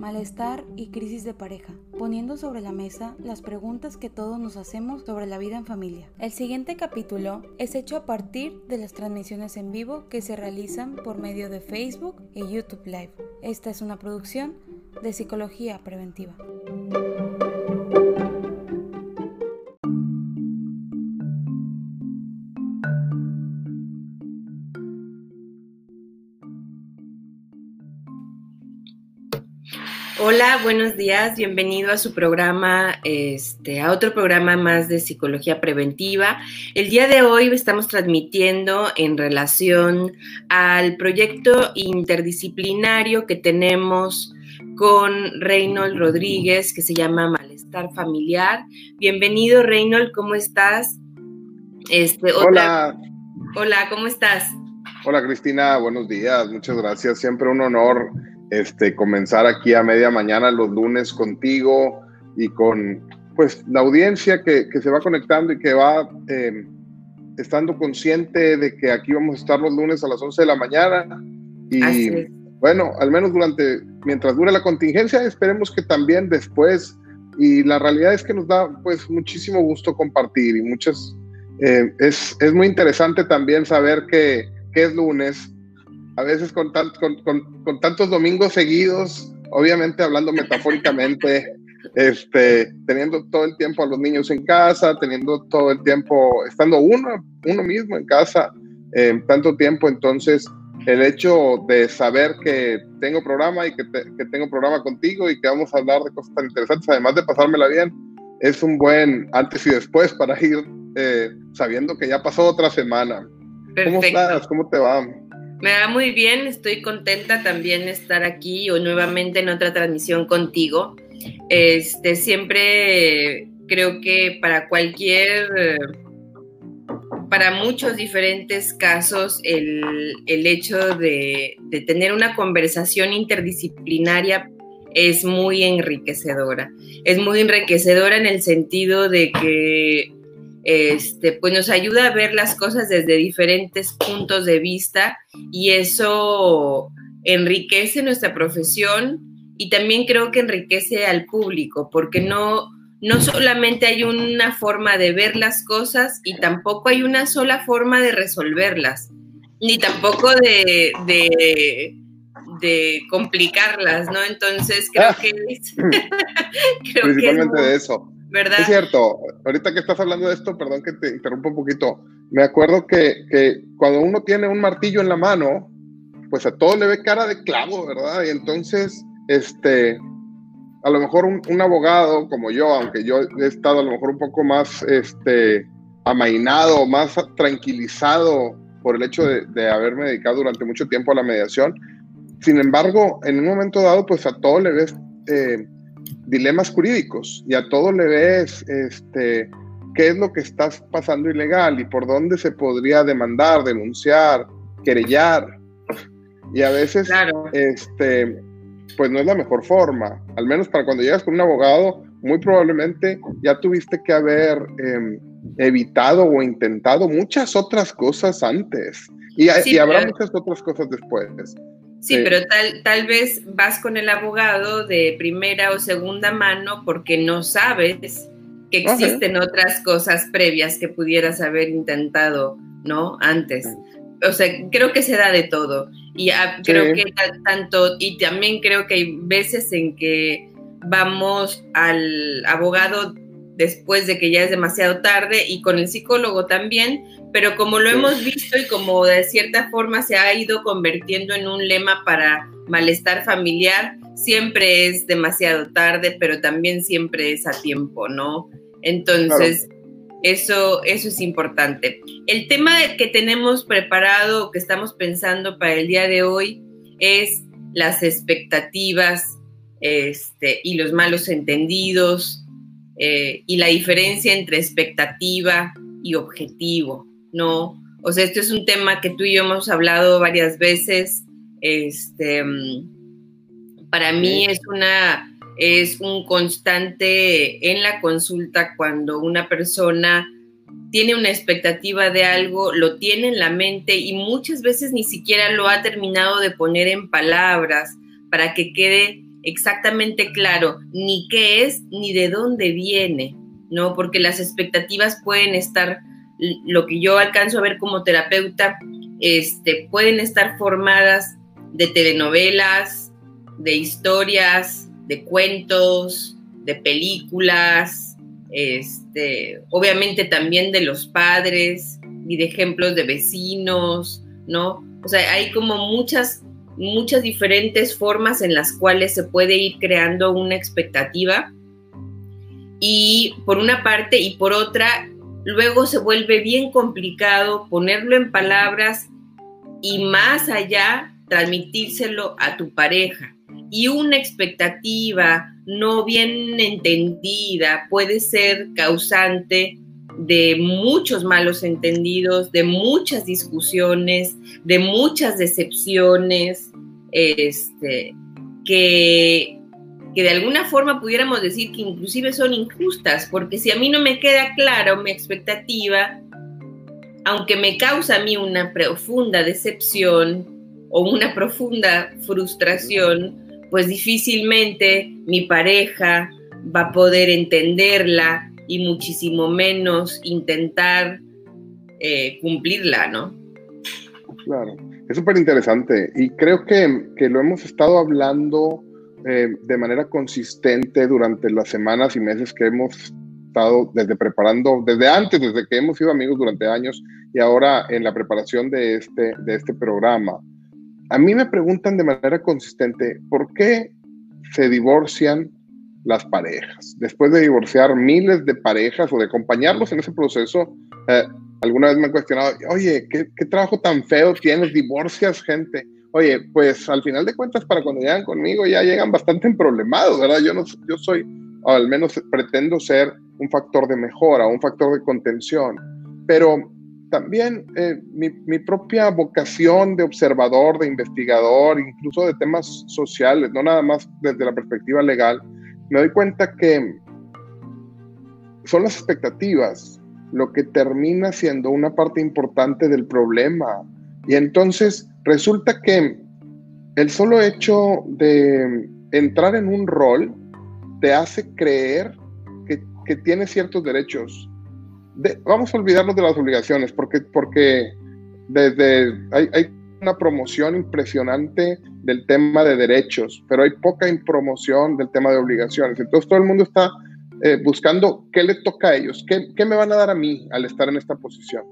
malestar y crisis de pareja, poniendo sobre la mesa las preguntas que todos nos hacemos sobre la vida en familia. El siguiente capítulo es hecho a partir de las transmisiones en vivo que se realizan por medio de Facebook y YouTube Live. Esta es una producción de Psicología Preventiva. Buenos días, bienvenido a su programa, este, a otro programa más de psicología preventiva. El día de hoy estamos transmitiendo en relación al proyecto interdisciplinario que tenemos con Reynold Rodríguez, que se llama Malestar Familiar. Bienvenido, Reynold, ¿cómo estás? Este, Hola. Hola, ¿cómo estás? Hola, Cristina, buenos días, muchas gracias. Siempre un honor este, comenzar aquí a media mañana los lunes contigo y con pues la audiencia que, se va conectando y que va em, estando consciente de que aquí vamos a estar los lunes a las 11 de la mañana y bueno, al menos durante, mientras dure la contingencia, esperemos que también después. Y la realidad es que nos da pues muchísimo gusto compartir y muchas, eh, es, es muy interesante también saber que, que es lunes a veces con, con, tantos domingos seguidos, obviamente hablando metafóricamente, este, teniendo todo el tiempo a los niños en casa, teniendo todo el tiempo, estando uno, uno mismo en casa, eh, tanto tiempo, entonces el hecho de saber que tengo programa y que, que, tengo programa contigo y que vamos a hablar de cosas tan interesantes, además de pasármela bien, es un buen antes y después para ir eh, sabiendo que ya pasó otra semana. ¿Cómo estás? ¿Cómo te va? Me va muy bien, estoy contenta también de estar aquí o nuevamente en otra transmisión contigo. Este, siempre creo que para cualquier, para muchos diferentes casos, el, hecho de, de tener una conversación interdisciplinaria es muy enriquecedora. Es muy enriquecedora en el sentido de que este, pues nos ayuda a ver las cosas desde diferentes puntos de vista y eso enriquece nuestra profesión y también creo que enriquece al público, porque no, no solamente hay una forma de ver las cosas y tampoco hay una sola forma de resolverlas, ni tampoco de, de, complicarlas, ¿no? Entonces creo ah. que Principalmente de eso. Es cierto, ahorita que estás hablando de esto, perdón que te interrumpa un poquito, me acuerdo que, que, cuando uno tiene un martillo en la mano, pues a todo le ve cara de clavo, ¿verdad? Y entonces, este, a lo mejor un, abogado como yo, aunque yo he estado a lo mejor un poco más, este, amainado, más tranquilizado por el hecho de, de haberme dedicado durante mucho tiempo a la mediación, sin embargo, en un momento dado, pues a todo le ves... Eh, dilemas jurídicos y a todo le ves este, qué es lo que está pasando ilegal y por dónde se podría demandar, denunciar, querellar. Y a veces, este, pues no es la mejor forma. Al menos para cuando llegas con un abogado, muy probablemente ya tuviste que haber em, evitado o intentado muchas otras cosas antes. Y, y habrá muchas otras cosas después. Sí, pero tal, tal vez vas con el abogado de primera o segunda mano porque no sabes que existen otras cosas previas que pudieras haber intentado, ¿no? Antes. O sea, creo que se da de todo. Y creo que tanto, y también creo que hay veces en que vamos al abogado después de que ya es demasiado tarde y con el psicólogo también, pero como lo hemos visto y como de cierta forma se ha ido convirtiendo en un lema para malestar familiar, siempre es demasiado tarde, pero también siempre es a tiempo, ¿no? Entonces, eso, eso es importante. El tema que tenemos preparado, que estamos pensando para el día de hoy, es las expectativas este, y los malos entendidos eh, y la diferencia entre expectativa y objetivo. ¿no? O sea, esto es un tema que tú y yo hemos hablado varias veces. Este, para mí es una es un constante en la consulta cuando una persona tiene una expectativa de algo, lo tiene en la mente y muchas veces ni siquiera lo ha terminado de poner en palabras para que quede exactamente claro ni qué es ni de dónde viene, ¿no? Porque las expectativas pueden estar, lo que yo alcanzo a ver como terapeuta, este, pueden estar formadas de telenovelas, de historias, de cuentos, de películas, este, obviamente también de los padres y de ejemplos de vecinos, ¿no? O sea, hay como muchas, muchas diferentes formas en las cuales se puede ir creando una expectativa. Y por una parte y por otra, luego se vuelve bien complicado ponerlo en palabras y más allá transmitírselo a tu pareja. Y una expectativa no bien entendida puede ser causante de muchos malos entendidos, de muchas discusiones, de muchas decepciones, este, que, de alguna forma pudiéramos decir que inclusive son injustas, porque si a mí no me queda clara mi expectativa, aunque me causa a mí una profunda decepción o una profunda frustración, pues difícilmente mi pareja va a poder entenderla y muchísimo menos intentar eh, cumplirla, ¿no? Claro, es súper interesante y creo que, que, lo hemos estado hablando eh, de manera consistente durante las semanas y meses que hemos estado desde preparando, desde antes, desde que hemos sido amigos durante años y ahora en la preparación de este, de este programa. A mí me preguntan de manera consistente, ¿por qué se divorcian las parejas? Después de divorciar miles de parejas o de acompañarlos en ese proceso, eh, alguna vez me han cuestionado, oye, ¿qué, ¿qué, trabajo tan feo tienes? Divorcias gente. Oye, pues al final de cuentas, para cuando llegan conmigo ya llegan bastante problemados, ¿verdad? Yo, no, yo soy, o al menos pretendo ser un factor de mejora, un factor de contención, pero también eh, mi, mi, propia vocación de observador, de investigador, incluso de temas sociales, no nada más desde la perspectiva legal, me doy cuenta que son las expectativas lo que termina siendo una parte importante del problema. Y entonces resulta que el solo hecho de entrar en un rol te hace creer que, que tienes ciertos derechos vamos a olvidarnos de las obligaciones, porque, porque desde hay, hay, una promoción impresionante del tema de derechos, pero hay poca promoción del tema de obligaciones. Entonces todo el mundo está eh, buscando qué le toca a ellos, qué, qué, me van a dar a mí al estar en esta posición.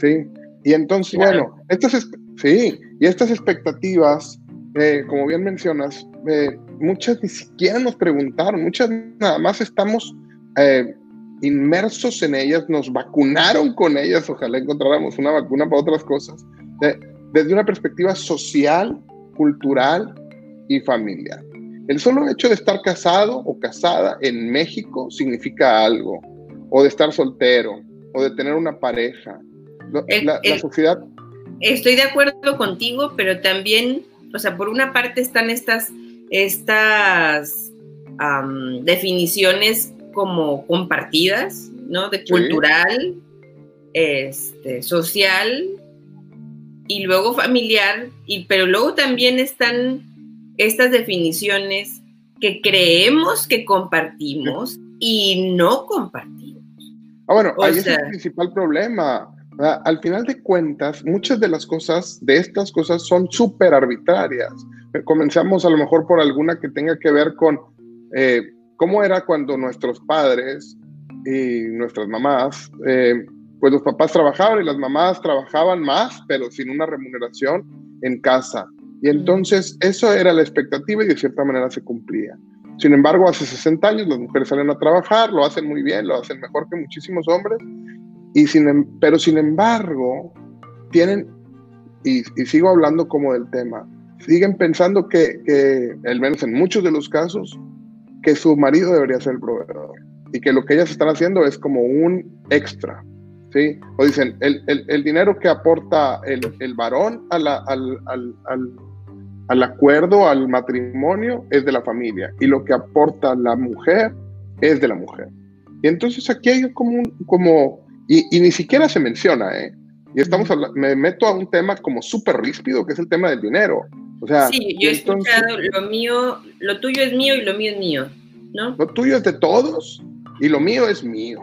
¿sí? Y entonces, bueno, estas, sí, y estas expectativas, eh, como bien mencionas, eh, muchas ni siquiera nos preguntaron, muchas nada más estamos inmersos en ellas, nos vacunaron con ellas, ojalá encontráramos una vacuna para otras cosas, desde una perspectiva social, cultural y familiar. El solo hecho de estar casado o casada en México significa algo, o de estar soltero, o de tener una pareja. La, sociedad... Estoy de acuerdo contigo, pero también, o sea, por una parte están estas, estas definiciones como compartidas, ¿no? De cultural, este, social y luego familiar, y, pero luego también están estas definiciones que creemos que compartimos y no compartimos. Ah, bueno, ahí es el principal problema. Al final de cuentas, muchas de las cosas, de estas cosas, son súper arbitrarias. Comenzamos a lo mejor por alguna que tenga que ver con eh, cómo era cuando nuestros padres y nuestras mamás, eh, pues los papás trabajaban y las mamás trabajaban más, pero sin una remuneración en casa. Y entonces eso era la expectativa y de cierta manera se cumplía. Sin embargo, hace 60 años las mujeres salen a trabajar, lo hacen muy bien, lo hacen mejor que muchísimos hombres, y sin, em, pero sin embargo, tienen, y, y sigo hablando como del tema, siguen pensando que, que, al menos en muchos de los casos, que su marido debería ser el proveedor y que lo que ellas están haciendo es como un extra, ¿sí? O dicen, el, el, el dinero que aporta el, el varón al, al, al, al, acuerdo, al matrimonio, es de la familia y lo que aporta la mujer es de la mujer. Y entonces aquí hay como un, como, y, y ni siquiera se menciona, ¿eh? Y estamos me meto a un tema como súper ríspido, que es el tema del dinero. O sea, sí, yo he escuchado, lo mío, lo tuyo es mío y lo mío es mío, ¿no? Lo tuyo es de todos y lo mío es mío.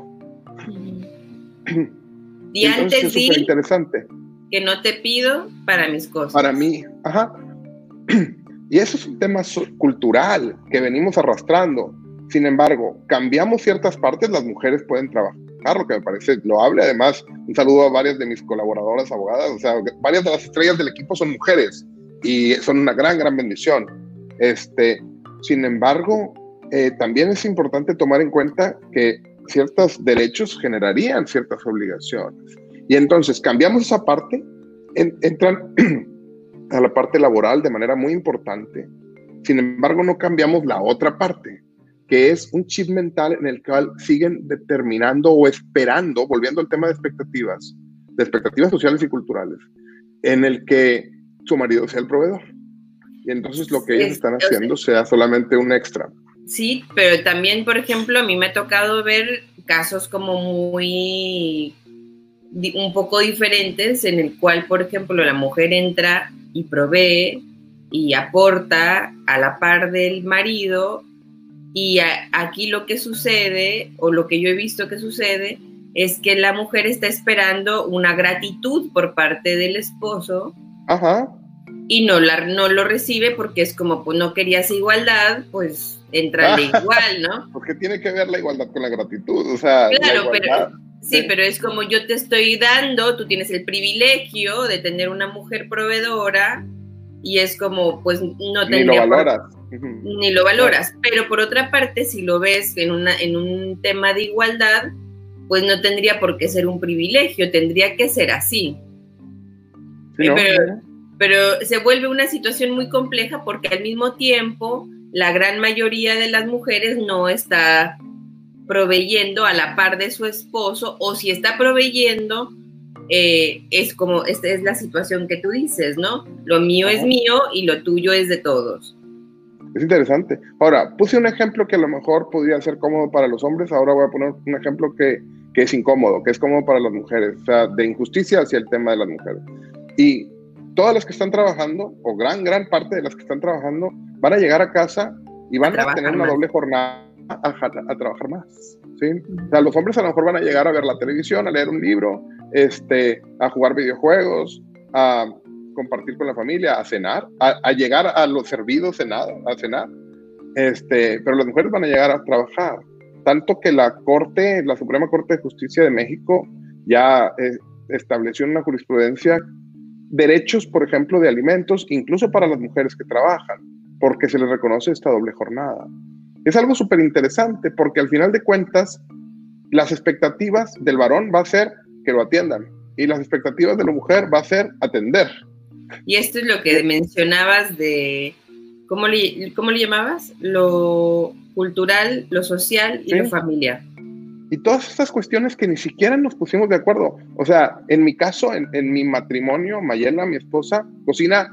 Y antes di interesante. que no te pido para mis cosas. Para mí, ajá. Y eso es un tema cultural que venimos arrastrando. Sin embargo, cambiamos ciertas partes, las mujeres pueden trabajar, lo que me parece loable. Además, un saludo a varias de mis colaboradoras abogadas, o sea, varias de las estrellas del equipo son mujeres y son una gran, gran bendición. Este, sin embargo, eh, también es importante tomar en cuenta que ciertos derechos generarían ciertas obligaciones. Y entonces cambiamos esa parte, entran a la parte laboral de manera muy importante. Sin embargo, no cambiamos la otra parte, que es un chip mental en el cual siguen determinando o esperando, volviendo al tema de expectativas, de expectativas sociales y culturales, en el que su marido sea el proveedor. Y entonces lo que ellos están haciendo sea solamente un extra. Sí, pero también, por ejemplo, a mí me ha tocado ver casos como muy un poco diferentes en el cual, por ejemplo, la mujer entra y provee y aporta a la par del marido y aquí lo que sucede o lo que yo he visto que sucede es que la mujer está esperando una gratitud por parte del esposo y no, la, no lo recibe porque es como, pues no querías igualdad, pues entra igual, ¿no? Porque tiene que ver la igualdad con la gratitud, o sea. Claro, pero sí, pero es como yo te estoy dando, tú tienes el privilegio de tener una mujer proveedora y es como, pues no tendría. Ni lo valoras. Ni lo valoras. Pero por otra parte, si lo ves en, una, en un tema de igualdad, pues no tendría por qué ser un privilegio, tendría que ser así. pero, pero se vuelve una situación muy compleja porque al mismo tiempo la gran mayoría de las mujeres no está proveyendo a la par de su esposo o si está proveyendo, eh, es como, esta es la situación que tú dices, ¿no? Lo mío es mío y lo tuyo es de todos. Es interesante. Ahora, puse un ejemplo que a lo mejor podría ser cómodo para los hombres, ahora voy a poner un ejemplo que, que es incómodo, que es cómodo para las mujeres, o sea, de injusticia hacia el tema de las mujeres. Y todas las que están trabajando, o gran, gran parte de las que están trabajando, van a llegar a casa y van a, tener una doble jornada a, trabajar más. ¿sí? O sea, los hombres a lo mejor van a llegar a ver la televisión, a leer un libro, este, a jugar videojuegos, a compartir con la familia, a cenar, a, llegar a los servidos cenar, a cenar. Este, pero las mujeres van a llegar a trabajar. Tanto que la Corte, la Suprema Corte de Justicia de México, ya eh, estableció una jurisprudencia derechos, por ejemplo, de alimentos, incluso para las mujeres que trabajan, porque se les reconoce esta doble jornada. Es algo súper interesante porque al final de cuentas, las expectativas del varón va a ser que lo atiendan y las expectativas de la mujer va a ser atender. Y esto es lo que mencionabas de, ¿cómo le, cómo le llamabas? Lo cultural, lo social y lo familiar y todas estas cuestiones que ni siquiera nos pusimos de acuerdo. O sea, en mi caso, en, mi matrimonio, Mayela, mi esposa, cocina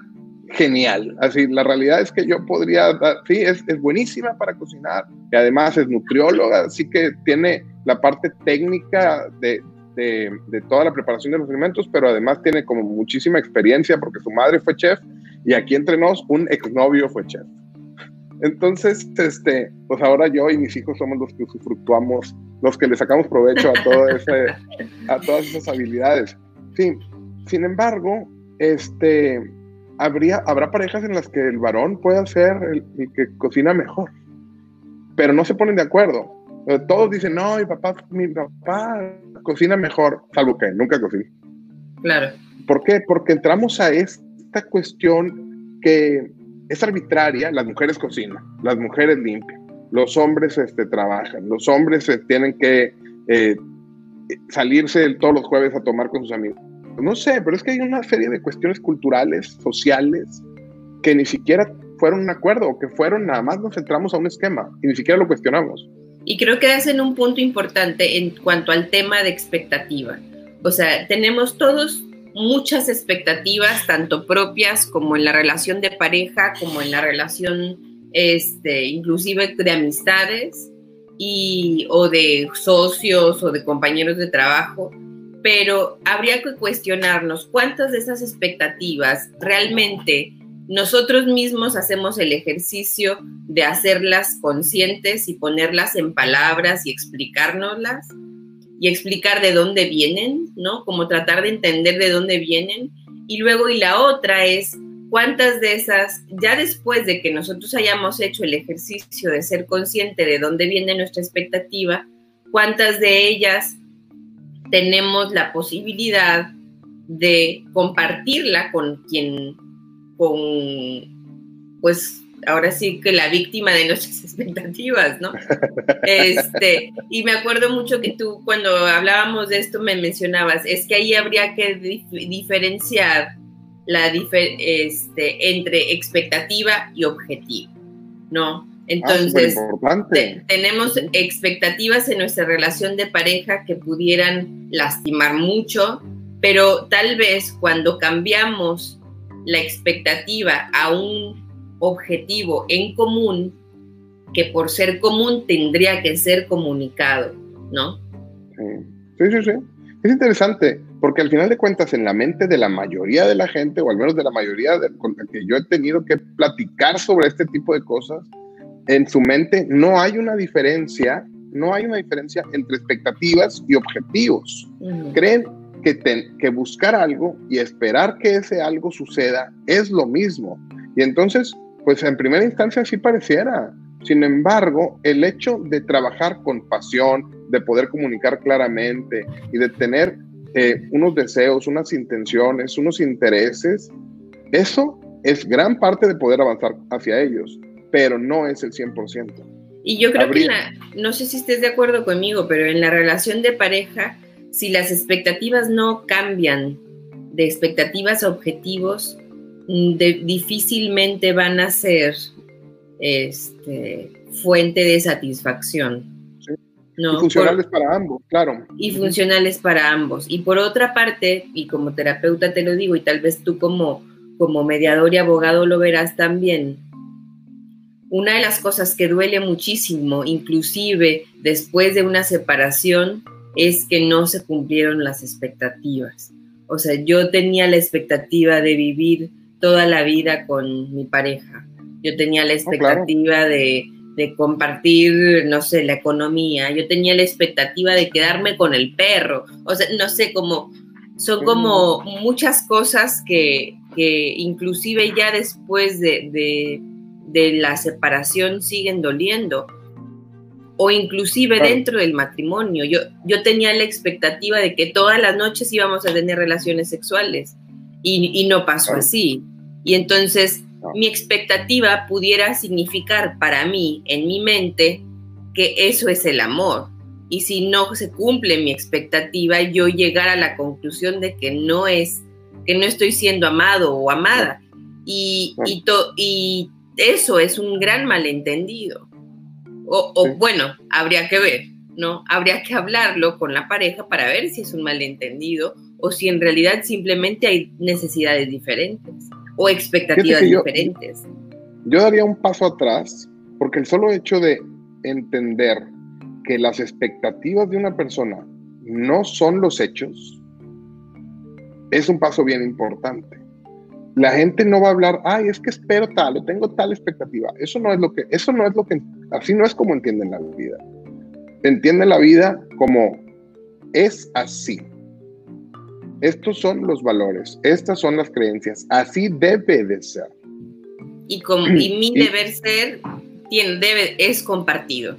genial. Así, la realidad es que yo podría, sí, es, es, buenísima para cocinar y además es nutrióloga, así que tiene la parte técnica de, de, de, toda la preparación de los alimentos, pero además tiene como muchísima experiencia porque su madre fue chef y aquí entre nos un exnovio fue chef. Entonces, este, pues ahora yo y mis hijos somos los que usufructuamos, los que le sacamos provecho a, todo ese, a todas esas habilidades. Sí, sin embargo, este, habría, habrá parejas en las que el varón pueda ser el, que cocina mejor, pero no se ponen de acuerdo. Eh, todos dicen, no, mi papá, mi papá cocina mejor, salvo que nunca cocina. Claro. ¿Por qué? Porque entramos a esta cuestión que es arbitraria, las mujeres cocinan, las mujeres limpian, los hombres este, trabajan, los hombres eh, tienen que eh, salirse todos los jueves a tomar con sus amigos. No sé, pero es que hay una serie de cuestiones culturales, sociales, que ni siquiera fueron un acuerdo, o que fueron nada más nos centramos a un esquema y ni siquiera lo cuestionamos. Y creo que hacen un punto importante en cuanto al tema de expectativa. O sea, tenemos todos muchas expectativas, tanto propias como en la relación de pareja, como en la relación este, inclusive de amistades y, o de socios o de compañeros de trabajo, pero habría que cuestionarnos cuántas de esas expectativas realmente nosotros mismos hacemos el ejercicio de hacerlas conscientes y ponerlas en palabras y explicárnoslas y explicar de dónde vienen, ¿no? Como tratar de entender de dónde vienen. Y luego, y la otra es cuántas de esas, ya después de que nosotros hayamos hecho el ejercicio de ser consciente de dónde viene nuestra expectativa, cuántas de ellas tenemos la posibilidad de compartirla con quien, con, pues ahora sí que la víctima de nuestras expectativas, ¿no? Este, y me acuerdo mucho que tú cuando hablábamos de esto me mencionabas, es que ahí habría que diferenciar la este, entre expectativa y objetivo, ¿no? Entonces, tenemos expectativas en nuestra relación de pareja que pudieran lastimar mucho, pero tal vez cuando cambiamos la expectativa a un objetivo en común, que por ser común tendría que ser comunicado, ¿no? Sí, sí, sí. Es interesante, porque al final de cuentas, en la mente de la mayoría de la gente, o al menos de la mayoría de, con la que yo he tenido que platicar sobre este tipo de cosas, en su mente no hay una diferencia, no hay una diferencia entre expectativas y objetivos. Creen que, que buscar algo y esperar que ese algo suceda es lo mismo. Y entonces, pues en primera instancia sí pareciera. Sin embargo, el hecho de trabajar con pasión, de poder comunicar claramente y de tener eh, unos deseos, unas intenciones, unos intereses, eso es gran parte de poder avanzar hacia ellos pero no es el 100%. Y yo creo que, no sé si estés de acuerdo conmigo, pero en la relación de pareja, si las expectativas no cambian de expectativas a objetivos, mm, difícilmente van a ser este, fuente de satisfacción. y funcionales para ambos, claro. Y funcionales para ambos. Y por otra parte, y como terapeuta te lo digo, y tal vez tú como, como mediador y abogado lo verás también, una de las cosas que duele muchísimo, inclusive después de una separación, es que no se cumplieron las expectativas. O sea, yo tenía la expectativa de vivir toda la vida con mi pareja. Yo tenía la oh, expectativa de, de, compartir, no sé, la economía. Yo tenía la expectativa de quedarme con el perro. O sea, no sé, como son como muchas cosas que, que inclusive ya después de, de de la separación siguen doliendo o inclusive dentro del matrimonio. Yo, yo tenía la expectativa de que todas las noches íbamos a tener relaciones sexuales y, no pasó así. Y entonces mi expectativa pudiera significar para mí, en mi mente, que eso es el amor. Y si no se cumple mi expectativa, yo llegar a la conclusión de que no es, que no estoy siendo amado o amada. Y, y, y eso es un gran malentendido. O, bueno, habría que ver, ¿no? Habría que hablarlo con la pareja para ver si es un malentendido o si en realidad simplemente hay necesidades diferentes o expectativas diferentes. Yo daría un paso atrás porque el solo hecho de entender que las expectativas de una persona no son los hechos es un paso bien importante la gente no va a hablar, ay, es que espero tal, o tengo tal expectativa. Eso no es lo que, eso no es lo que, así no es como entienden la vida. Entienden la vida como es así. Estos son los valores, estas son las creencias, así debe de ser. Y, con, y mi deber ser tiene, debe, es compartido.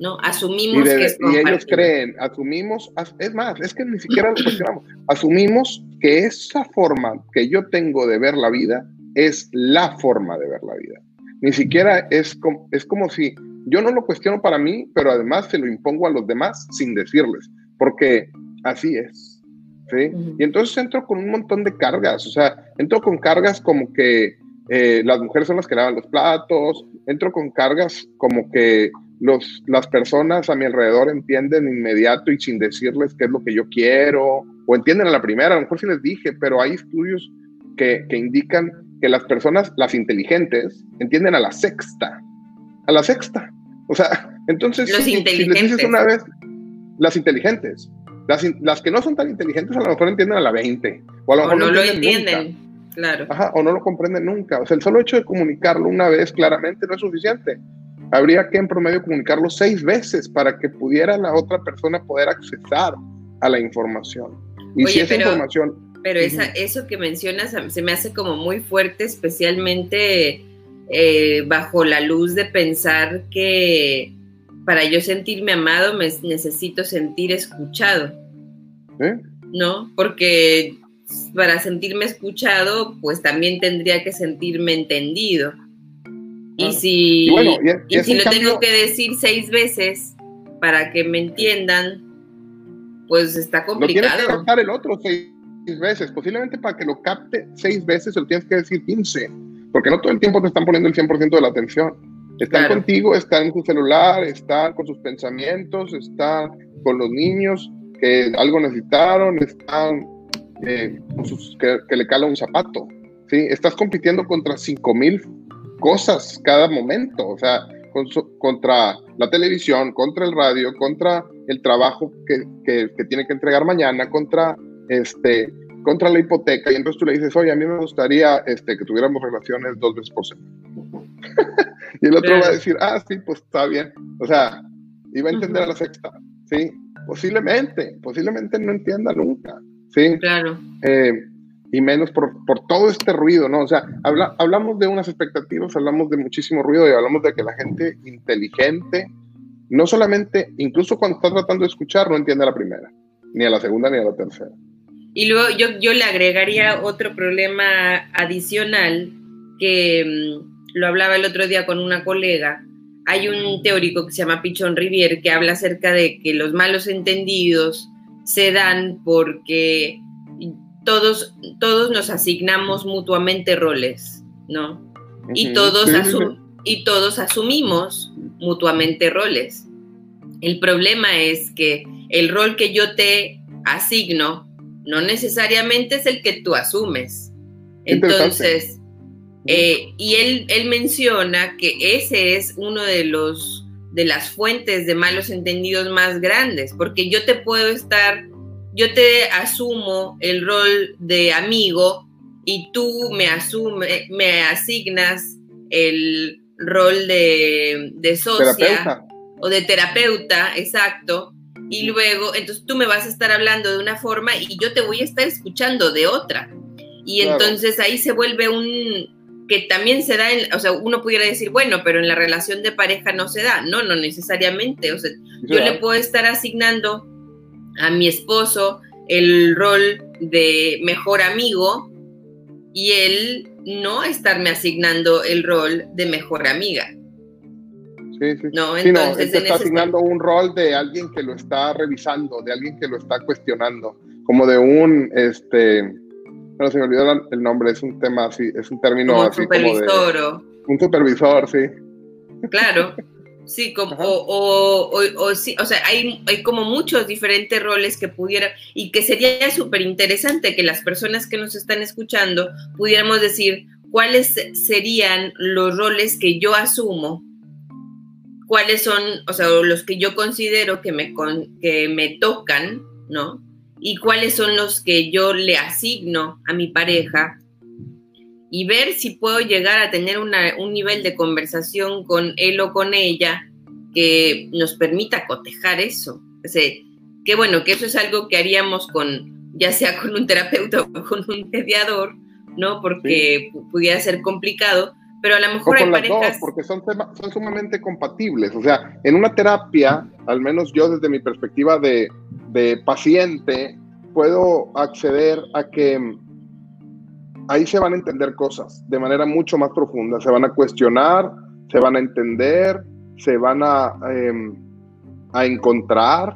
¿No? Asumimos que es Y ellos creen, asumimos, es más, es que ni siquiera lo cuestionamos, asumimos que esa forma que yo tengo de ver la vida es la forma de ver la vida. Ni siquiera es como, es como si yo no lo cuestiono para mí, pero además se lo impongo a los demás sin decirles, porque así es. ¿sí? Y entonces entro con un montón de cargas, o sea, entro con cargas como que eh, las mujeres son las que lavan los platos, entro con cargas como que los, las personas a mi alrededor entienden inmediato y sin decirles qué es lo que yo quiero, o entienden a la primera, a lo mejor sí les dije, pero hay estudios que, que indican que las personas, las inteligentes, entienden a la sexta, a la sexta. O sea, entonces, si, les dices una vez, las inteligentes, las, las, que no son tan inteligentes a lo mejor entienden a la 20, o a lo mejor no, lo entienden. Claro. Ajá, o no lo comprenden nunca. O sea, el solo hecho de comunicarlo una vez claramente no es suficiente. Habría que en promedio comunicarlo seis veces para que pudiera la otra persona poder accesar a la información. Y si esa información... Pero esa, eso que mencionas se me hace como muy fuerte, especialmente eh, bajo la luz de pensar que para yo sentirme amado me necesito sentir escuchado. ¿Eh? ¿No? Porque para sentirme escuchado, pues también tendría que sentirme entendido. Y si, y si lo tengo que decir seis veces para que me entiendan, pues está complicado. Lo tienes que captar el otro seis veces. Posiblemente para que lo capte seis veces, se lo tienes que decir 15. Porque no todo el tiempo te están poniendo el 100% de la atención. Están contigo, están en tu celular, están con sus pensamientos, están con los niños que algo necesitaron, están eh, que, le cala un zapato. ¿sí? Estás compitiendo contra 5000 cosas cada momento, o sea, contra la televisión, contra el radio, contra el trabajo que, que, tiene que entregar mañana, contra este contra la hipoteca y entonces tú le dices, oye, a mí me gustaría este, que tuviéramos relaciones dos veces por semana. y el otro va a decir, ah, sí, pues está bien. O sea, iba a entender a la sexta, ¿sí? Posiblemente, posiblemente no entienda nunca, ¿sí? Claro. Eh, y menos por, por, todo este ruido, ¿no? O sea, habla, hablamos de unas expectativas, hablamos de muchísimo ruido y hablamos de que la gente inteligente, no solamente, incluso cuando está tratando de escuchar, no entiende a la primera, ni a la segunda, ni a la tercera. Y luego yo, yo le agregaría otro problema adicional que mm, lo hablaba el otro día con una colega. Hay un teórico que se llama Pichon Rivier que habla acerca de que los malos entendidos se dan porque todos, todos nos asignamos mutuamente roles, ¿no? Y, todos y todos asumimos mutuamente roles. El problema es que el rol que yo te asigno no necesariamente es el que tú asumes. Entonces, eh, y él, él menciona que ese es uno de los de las fuentes de malos entendidos más grandes, porque yo te puedo estar, yo te asumo el rol de amigo y tú me asume, me asignas el rol de, de socia o de terapeuta, exacto, y luego, entonces tú me vas a estar hablando de una forma y yo te voy a estar escuchando de otra. Y entonces ahí se vuelve un que también se da, en, o sea, uno pudiera decir, bueno, pero en la relación de pareja no se da. No, no necesariamente. O sea, yo le puedo estar asignando a mi esposo el rol de mejor amigo y él no estarme asignando el rol de mejor amiga. Sí, sí. No, entonces, está asignando un rol de alguien que lo está revisando, de alguien que lo está cuestionando, como de un, este, no se me olvidó el nombre, es un tema así, es un término así supervisor como de, un supervisor, sí. Claro. Sí, como, o, o, o, sí, o sea, hay, hay como muchos diferentes roles que pudiera, y que sería súper interesante que las personas que nos están escuchando pudiéramos decir cuáles serían los roles que yo asumo cuáles son, o sea, los que yo considero que me, que me tocan, ¿no? Y cuáles son los que yo le asigno a mi pareja y ver si puedo llegar a tener un nivel de conversación con él o con ella que nos permita cotejar eso. O sea, que bueno, que eso es algo que haríamos con, ya sea con un terapeuta o con un mediador, ¿no? Porque pudiera ser complicado, pero a lo mejor hay parejas... porque son, son sumamente compatibles. O sea, en una terapia, al menos yo desde mi perspectiva de, de paciente, puedo acceder a que ahí se van a entender cosas de manera mucho más profunda. Se van a cuestionar, se van a entender, se van a, em, a encontrar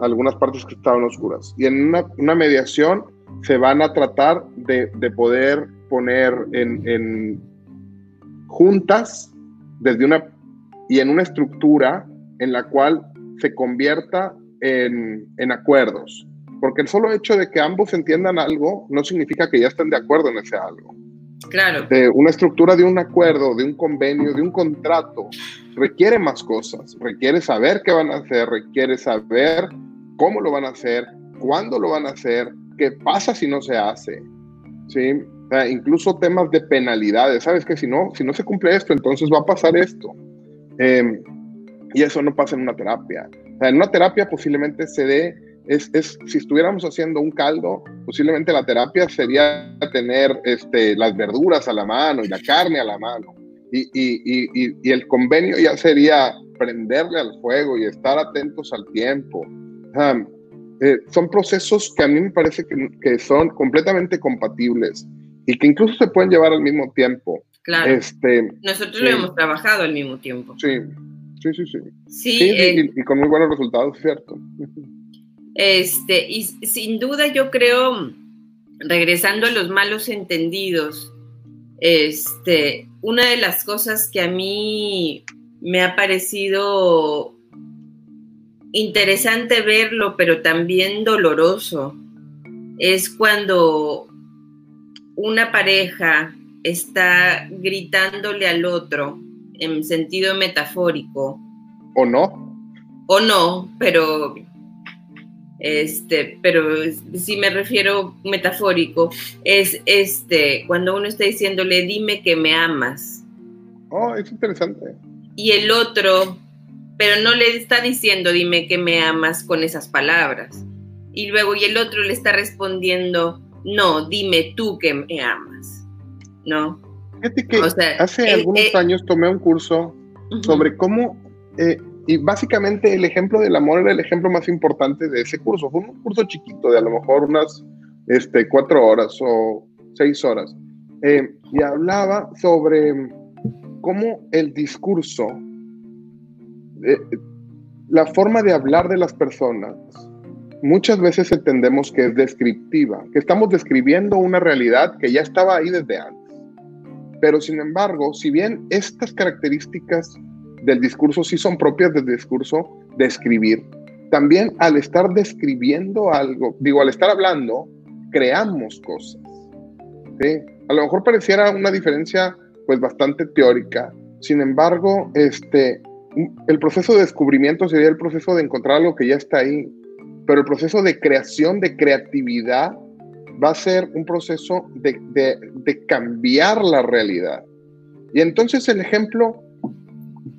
algunas partes que estaban oscuras. Y en una, una mediación se van a tratar de, de poder poner en, en, juntas desde una y en una estructura en la cual se convierta en, en, acuerdos. Porque el solo hecho de que ambos entiendan algo no significa que ya estén de acuerdo en ese algo. Claro. De una estructura de un acuerdo, de un convenio, de un contrato, requiere más cosas. Requiere saber qué van a hacer, requiere saber cómo lo van a hacer, cuándo lo van a hacer, qué pasa si no se hace. ¿sí? incluso temas de penalidades, ¿sabes? Que si no, si no se cumple esto, entonces va a pasar esto. Em, y eso no pasa en una terapia. en una terapia posiblemente se dé, es, es, si estuviéramos haciendo un caldo, posiblemente la terapia sería tener este, las verduras a la mano y la carne a la mano. Y, y, y, y el convenio ya sería prenderle al fuego y estar atentos al tiempo. Eh, son procesos que a mí me parece que, que, son completamente compatibles y que incluso se pueden llevar al mismo tiempo. Claro. Este, Nosotros lo hemos trabajado al mismo tiempo. Sí, sí, sí. Sí, sí, eh, y, con muy buenos resultados, ¿cierto? Este, y sin duda yo creo, regresando a los malos entendidos, este, una de las cosas que a mí me ha parecido interesante verlo, pero también doloroso, es cuando una pareja está gritándole al otro en sentido metafórico. ¿O no? O no, pero este, pero si me refiero metafórico, es este, cuando uno está diciéndole, dime que me amas. Oh, es interesante. Y el otro, pero no le está diciendo, dime que me amas con esas palabras. Y luego, y el otro le está respondiendo, no, dime tú que me amas. ¿No? Fíjate que hace algunos años tomé un curso sobre cómo eh, y básicamente el ejemplo del amor era el ejemplo más importante de ese curso. Fue un curso chiquito de a lo mejor unas este, cuatro horas o seis horas. Eh, y hablaba sobre cómo el discurso, eh, la forma de hablar de las personas, muchas veces entendemos que es descriptiva, que estamos describiendo una realidad que ya estaba ahí desde antes. Pero sin embargo, si bien estas características del discurso sí son propias del discurso de escribir. También al estar describiendo algo, digo, al estar hablando, creamos cosas. A lo mejor pareciera una diferencia pues bastante teórica. Sin embargo, este, el proceso de descubrimiento sería el proceso de encontrar algo que ya está ahí. Pero el proceso de creación, de creatividad, va a ser un proceso de, de cambiar la realidad. Y entonces el ejemplo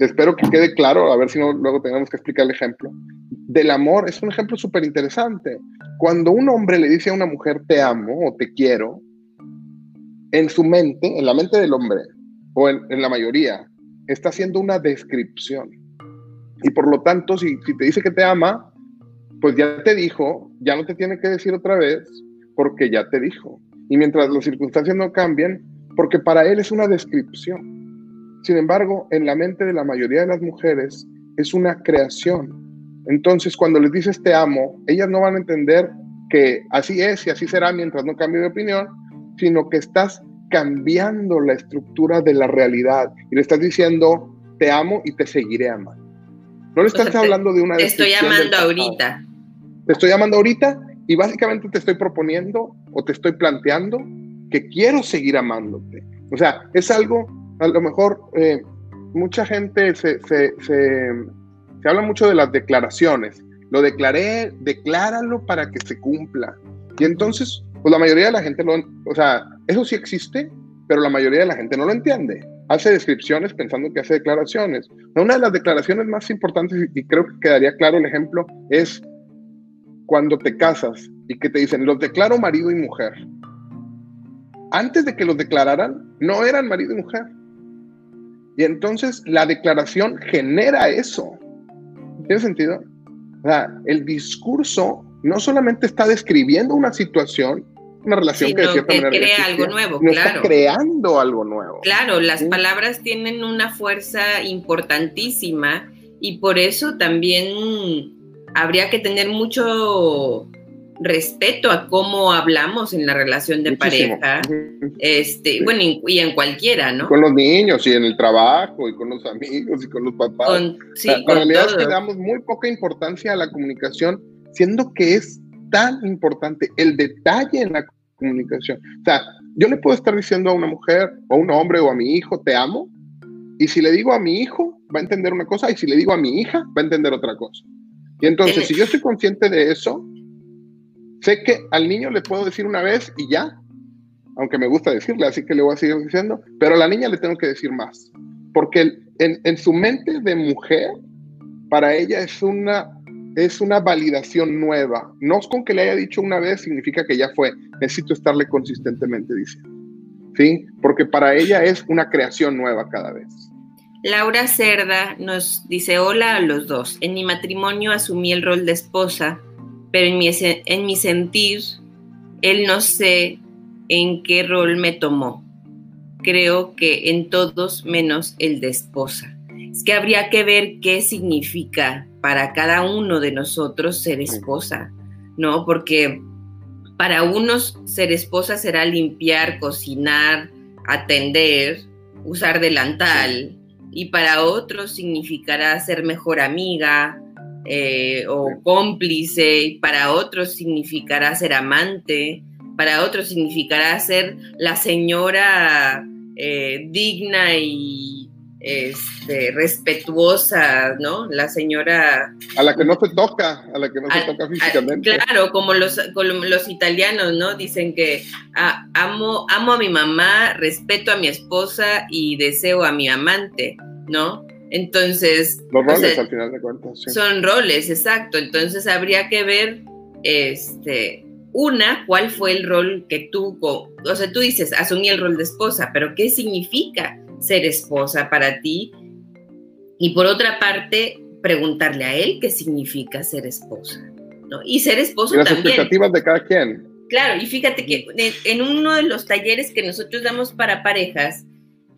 espero que quede claro, a ver si no luego tenemos que explicar el ejemplo, del amor es un ejemplo súper interesante. Cuando un hombre le dice a una mujer te amo o te quiero, en su mente, en la mente del hombre, o en, la mayoría, está haciendo una descripción. Y por lo tanto, si, si te dice que te ama, pues ya te dijo, ya no te tiene que decir otra vez, porque ya te dijo. Y mientras las circunstancias no cambien, porque para él es una descripción. Sin embargo, en la mente de la mayoría de las mujeres es una creación. Entonces, cuando les dices te amo, ellas no van a entender que así es y así será mientras no cambie de opinión, sino que estás cambiando la estructura de la realidad y le estás diciendo te amo y te seguiré amando. No le estás hablando de una... Te estoy llamando ahorita. Te estoy llamando ahorita y básicamente te estoy proponiendo o te estoy planteando que quiero seguir amándote. O sea, es algo a lo mejor eh, mucha gente se, se, se, habla mucho de las declaraciones. Lo declaré, decláralo para que se cumpla. Y entonces, pues la mayoría de la gente lo, o sea, eso sí existe, pero la mayoría de la gente no lo entiende. Hace descripciones pensando que hace declaraciones. Una de las declaraciones más importantes, y creo que quedaría claro el ejemplo, es cuando te casas y que te dicen, los declaro marido y mujer. Antes de que los declararan, no eran marido y mujer y entonces la declaración genera eso. ¿Tiene sentido? O sea, el discurso no solamente está describiendo una situación, una relación que de cierta que crea algo nuevo, claro. Está creando algo nuevo. Claro, las palabras tienen una fuerza importantísima y por eso también habría que tener mucho respeto a cómo hablamos en la relación de pareja, este, bueno, y, en cualquiera, ¿no? Con los niños y en el trabajo y con los amigos y con los papás. sí, la, realidad es que damos muy poca importancia a la comunicación, siendo que es tan importante el detalle en la comunicación. O sea, yo le puedo estar diciendo a una mujer o a un hombre o a mi hijo, te amo, y si le digo a mi hijo, va a entender una cosa, y si le digo a mi hija, va a entender otra cosa. Y entonces, si yo estoy consciente de eso, Sé que al niño le puedo decir una vez y ya. aunque me gusta decirle, así que le voy a seguir diciendo, pero a la niña le tengo que decir más, porque en, su mente de mujer, para ella es una, es una validación nueva. No es con que le haya dicho una vez, significa que ya fue. Necesito estarle consistentemente diciendo. ¿Sí? Porque para ella es una creación nueva cada vez. Laura Cerda nos dice, hola a los dos. En mi matrimonio asumí el rol de esposa, pero en mi, en mi sentir, él no sé en qué rol me tomó. Creo que en todos menos el de esposa. Es que habría que ver qué significa para cada uno de nosotros ser esposa, ¿no? Porque para unos ser esposa será limpiar, cocinar, atender, usar delantal, y para otros significará ser mejor amiga eh, o cómplice, para otros significará ser amante, para otros significará ser la señora eh, digna y este, respetuosa, ¿no? La señora... A la que no se toca, a la que no se toca físicamente. claro, como los, los italianos, ¿no? Dicen que ah, amo, amo a mi mamá, respeto a mi esposa y deseo a mi amante, ¿no? Entonces... Los roles, al final de cuentas. Son roles, exacto. Entonces habría que ver, este, una, ¿cuál fue el rol que tú, o sea, tú dices, asumí el rol de esposa, pero ¿qué significa ser esposa para ti? Y por otra parte, preguntarle a él qué significa ser esposa, ¿no? Y ser esposo y las también. expectativas de cada quien. Claro, y fíjate que en uno de los talleres que nosotros damos para parejas,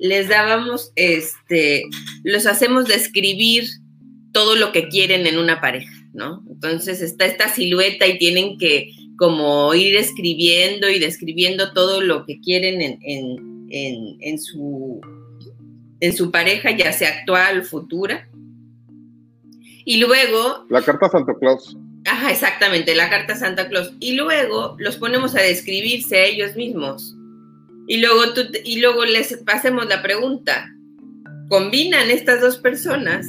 les dábamos, este, los hacemos describir todo lo que quieren en una pareja, ¿no? Entonces está esta silueta y tienen que como ir escribiendo y describiendo todo lo que quieren en, su, en su pareja, ya sea actual o futura. Y luego... La carta Santa Claus. Ajá, exactamente, la carta Santa Claus. Y luego los ponemos a describirse a ellos mismos. Y luego, tú, y luego les hacemos la pregunta, ¿combinan estas dos personas?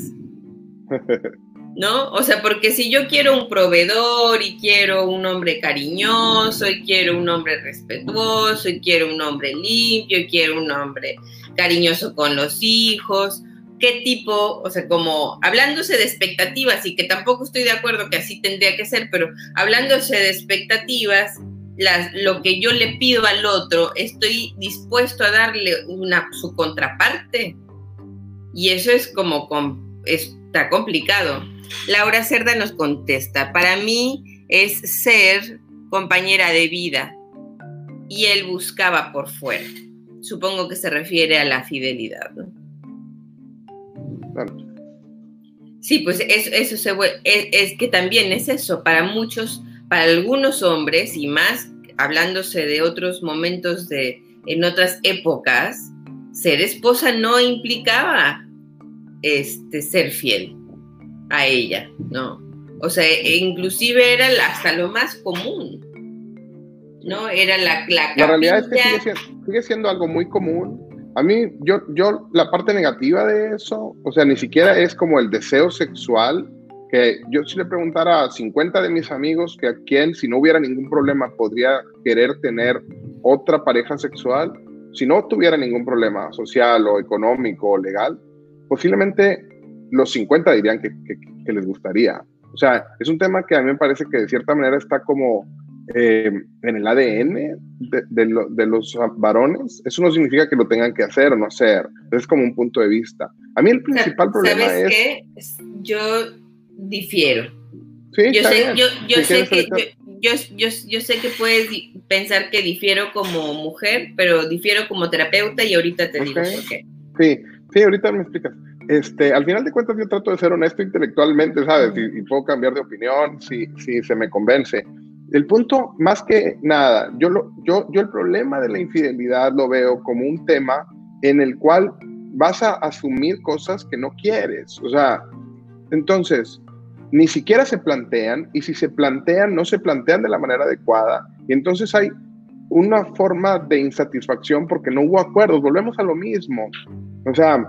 ¿no? O sea, porque si yo quiero un proveedor y quiero un hombre cariñoso y quiero un hombre respetuoso y quiero un hombre limpio y quiero un hombre cariñoso con los hijos, ¿qué tipo, o sea, como hablándose de expectativas y que tampoco estoy de acuerdo que así tendría que ser, pero hablándose de expectativas, las, lo que yo le pido al otro, estoy dispuesto a darle una, su contraparte. Y eso es como, está complicado. Laura Cerda nos contesta, para mí es ser compañera de vida y él buscaba por fuera. Supongo que se refiere a la fidelidad, ¿no? Sí, pues eso, eso se, es, es que también es eso, para muchos, para algunos hombres y más hablándose de otros momentos de en otras épocas, ser esposa no implicaba este ser fiel a ella, ¿no? O sea, e inclusive era hasta lo más común, ¿no? Era la, la, la realidad es que sigue siendo, algo muy común. A mí, yo, yo, la parte negativa de eso, o sea, ni siquiera es como el deseo sexual, que yo si le preguntara a 50 de mis amigos que a quién, si no hubiera ningún problema, podría querer tener otra pareja sexual, si no tuviera ningún problema social o económico o legal, posiblemente los 50 dirían que, que, les gustaría. O sea, es un tema que a mí me parece que de cierta manera está como eh, en el ADN de, de, los varones. Eso no significa que lo tengan que hacer o no hacer. Es como un punto de vista. A mí el principal problema ¿Sabes es... Qué? Yo difiero. Yo, sé, que, puedes pensar que difiero como mujer, pero difiero como terapeuta y ahorita te digo por qué. Sí, sí, ahorita me explicas este, al final de cuentas yo trato de ser honesto intelectualmente, ¿sabes? Y, puedo cambiar de opinión si, si se me convence. El punto, más que nada, yo, lo, yo, yo el problema de la infidelidad lo veo como un tema en el cual vas a asumir cosas que no quieres. O sea, entonces, ni siquiera se plantean y si se plantean, no se plantean de la manera adecuada. Y entonces hay una forma de insatisfacción porque no hubo acuerdos. Volvemos a lo mismo. O sea,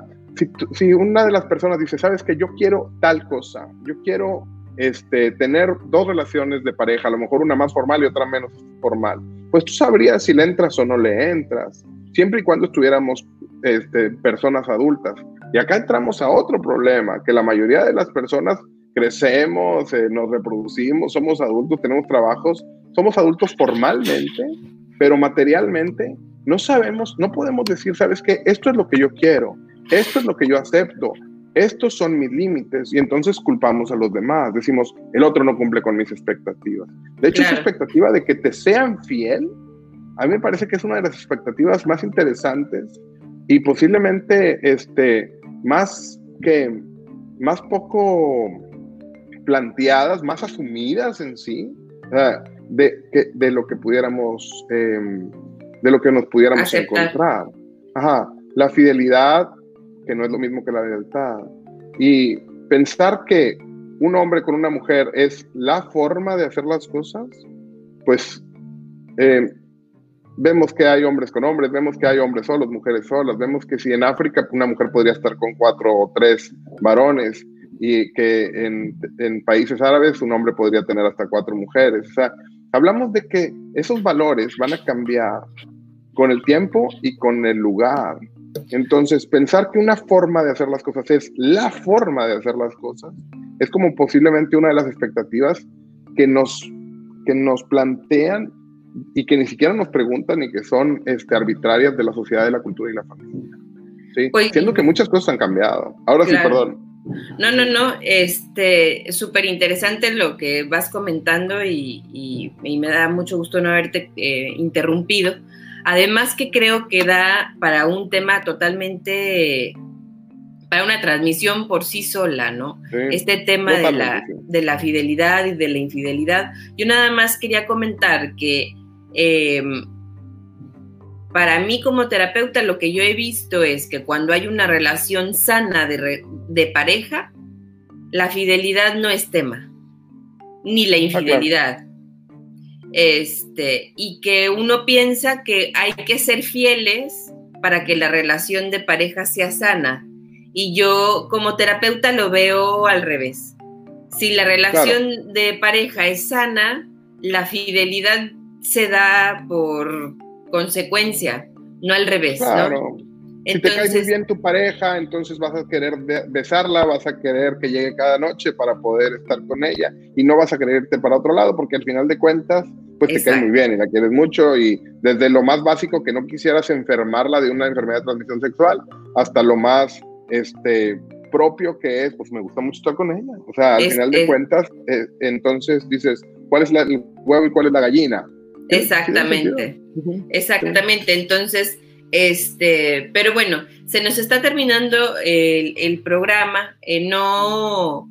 si, una de las personas dice, sabes que yo quiero tal cosa, yo quiero este, tener dos relaciones de pareja, a lo mejor una más formal y otra menos formal, pues tú sabrías si le entras o no le entras, siempre y cuando estuviéramos este, personas adultas. Y acá entramos a otro problema, que la mayoría de las personas crecemos, eh, nos reproducimos, somos adultos, tenemos trabajos, somos adultos formalmente, pero materialmente no sabemos, no podemos decir, sabes qué, esto es lo que yo quiero, esto es lo que yo acepto, estos son mis límites y entonces culpamos a los demás. Decimos, el otro no cumple con mis expectativas. De hecho, esa expectativa de que te sean fiel, a mí me parece que es una de las expectativas más interesantes y posiblemente este, más que, más poco planteadas, más asumidas en sí, de, de lo que pudiéramos, em, de lo que nos pudiéramos encontrar. Ajá, la fidelidad que no es lo mismo que la lealtad. Y pensar que un hombre con una mujer es la forma de hacer las cosas, pues eh, vemos que hay hombres con hombres, vemos que hay hombres solos, mujeres solas, vemos que si en África una mujer podría estar con cuatro o tres varones y que en, en países árabes un hombre podría tener hasta cuatro mujeres. O sea, hablamos de que esos valores van a cambiar con el tiempo y con el lugar. Entonces, pensar que una forma de hacer las cosas es la forma de hacer las cosas, es como posiblemente una de las expectativas que nos, que nos plantean y que ni siquiera nos preguntan y que son este, arbitrarias de la sociedad, de la cultura y la familia. ¿sí? Pues, Siendo que muchas cosas han cambiado. Ahora sí, perdón. No, no, no, este, súper interesante lo que vas comentando y, me da mucho gusto no haberte eh, interrumpido Además que creo que da para un tema totalmente, para una transmisión por sí sola, ¿no? este tema de la, de la, fidelidad y de la infidelidad. Yo nada más quería comentar que em, para mí como terapeuta lo que yo he visto es que cuando hay una relación sana de, de pareja, la fidelidad no es tema, ni la ah, infidelidad. Este, y que uno piensa que hay que ser fieles para que la relación de pareja sea sana. Y yo como terapeuta lo veo al revés. Si la relación de pareja es sana, la fidelidad se da por consecuencia, no al revés. ¿no? si te cae muy bien tu pareja, entonces vas a querer besarla, vas a querer que llegue cada noche para poder estar con ella y no vas a querer irte para otro lado porque al final de cuentas pues te cae muy bien y la quieres mucho y desde lo más básico que no quisieras enfermarla de una enfermedad de transmisión sexual hasta lo más este propio que es, pues me gusta mucho estar con ella. O sea, al final de cuentas, eh, entonces dices, ¿cuál es la, el huevo y cuál es la gallina? Exactamente, exactamente. Entonces, este, pero bueno, se nos está terminando el, programa. Eh, no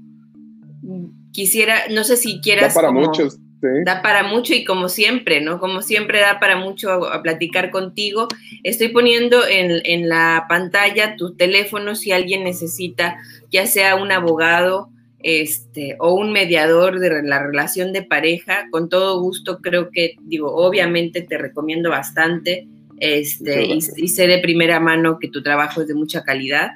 quisiera, no sé si quieras. para muchos. Da para mucho y como siempre, ¿no? Como siempre da para mucho a, platicar contigo. Estoy poniendo en, la pantalla tu teléfono si alguien necesita, ya sea un abogado este, o un mediador de la relación de pareja. Con todo gusto, creo que, digo, obviamente te recomiendo bastante este, y, sé de primera mano que tu trabajo es de mucha calidad.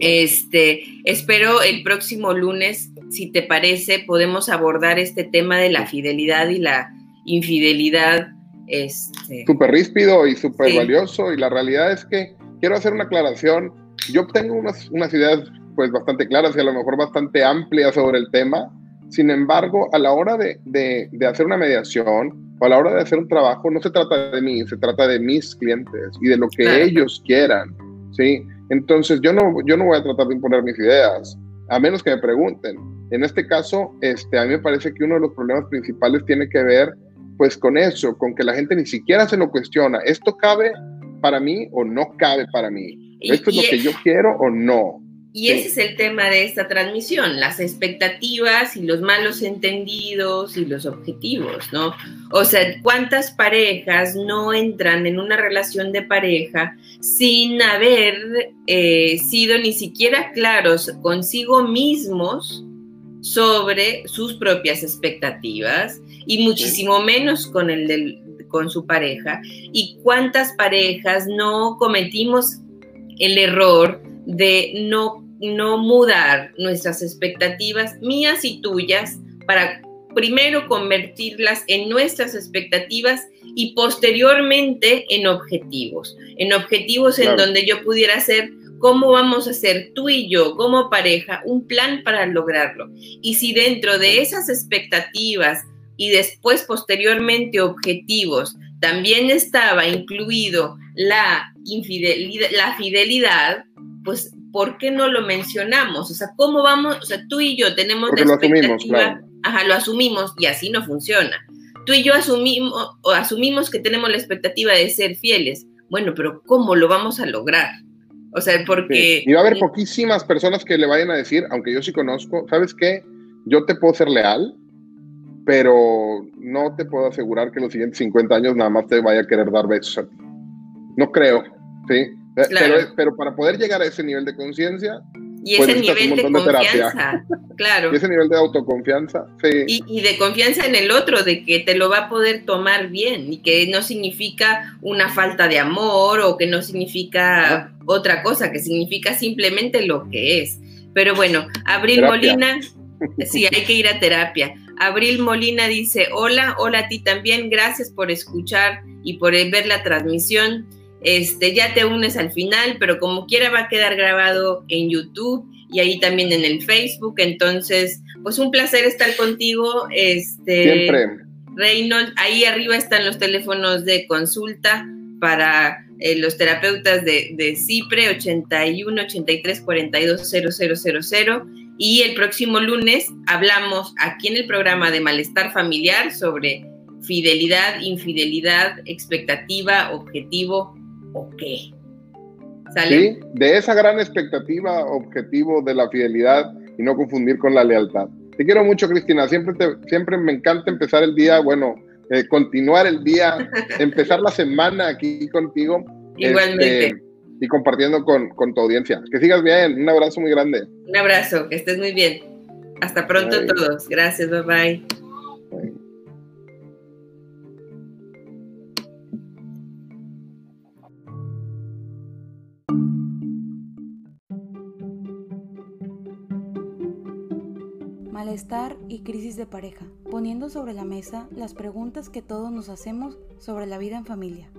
Este, espero el próximo lunes si te parece, podemos abordar este tema de la fidelidad y la infidelidad. Este... Súper ríspido y súper valioso. Y la realidad es que quiero hacer una aclaración. Yo tengo unas, unas ideas pues bastante claras y a lo mejor bastante amplias sobre el tema. Sin embargo, a la hora de, de, de, hacer una mediación o a la hora de hacer un trabajo, no se trata de mí, se trata de mis clientes y de lo que ellos quieran, ¿sí? Entonces, yo no, yo no voy a tratar de imponer mis ideas, a menos que me pregunten. En este caso, este, a mí me parece que uno de los problemas principales tiene que ver pues con eso, con que la gente ni siquiera se lo cuestiona. ¿Esto cabe para mí o no cabe para mí? ¿Esto es lo que yo quiero o no? Y ese es el tema de esta transmisión, las expectativas y los malos entendidos y los objetivos, ¿no? O sea, ¿cuántas parejas no entran en una relación de pareja sin haber eh, sido ni siquiera claros consigo mismos sobre sus propias expectativas y muchísimo menos con el del, con su pareja? ¿Y cuántas parejas no cometimos el error de no no mudar nuestras expectativas mías y tuyas para primero convertirlas en nuestras expectativas y posteriormente en objetivos, en objetivos en donde yo pudiera hacer cómo vamos a hacer tú y yo como pareja un plan para lograrlo. Y si dentro de esas expectativas y después posteriormente objetivos también estaba incluido la infidelidad, la fidelidad, pues ¿por qué no lo mencionamos? O sea, ¿cómo vamos? O sea, tú y yo tenemos la expectativa, ajá, lo asumimos y así no funciona. Tú y yo asumimos, o asumimos que tenemos la expectativa de ser fieles. Bueno, pero ¿cómo lo vamos a lograr? O sea, porque... Y va a haber poquísimas personas que le vayan a decir, aunque yo sí conozco, ¿sabes qué? Yo te puedo ser leal, pero no te puedo asegurar que los siguientes 50 años nada más te vaya a querer dar besos a ti. No creo, ¿sí? Eh, pero, para poder llegar a ese nivel de conciencia, y ese nivel de confianza, claro. Y ese nivel de autoconfianza, sí. Y, de confianza en el otro, de que te lo va a poder tomar bien y que no significa una falta de amor o que no significa otra cosa, que significa simplemente lo que es. Pero bueno, Abril Molina, sí, hay que ir a terapia. Abril Molina dice, hola, hola a ti también, gracias por escuchar y por ver la transmisión. Este, ya te unes al final, pero como quiera va a quedar grabado en YouTube y ahí también en el Facebook. Entonces, pues un placer estar contigo. Este, Siempre. Reynold, ahí arriba están los teléfonos de consulta para eh, los terapeutas de, de CIPRE 81 83 42 0000 y el próximo lunes hablamos aquí en el programa de Malestar Familiar sobre fidelidad, infidelidad, expectativa, objetivo o qué. ¿Sale? Sí, de esa gran expectativa, objetivo de la fidelidad y no confundir con la lealtad. Te quiero mucho, Cristina. Siempre, te, siempre me encanta empezar el día, bueno, eh, continuar el día, empezar la semana aquí contigo. Igualmente. Este, y compartiendo con, tu audiencia. Que sigas bien, un abrazo muy grande. Un abrazo, que estés muy bien. Hasta pronto todos. Gracias, bye bye. Y crisis de pareja, poniendo sobre la mesa las preguntas que todos nos hacemos sobre la vida en familia.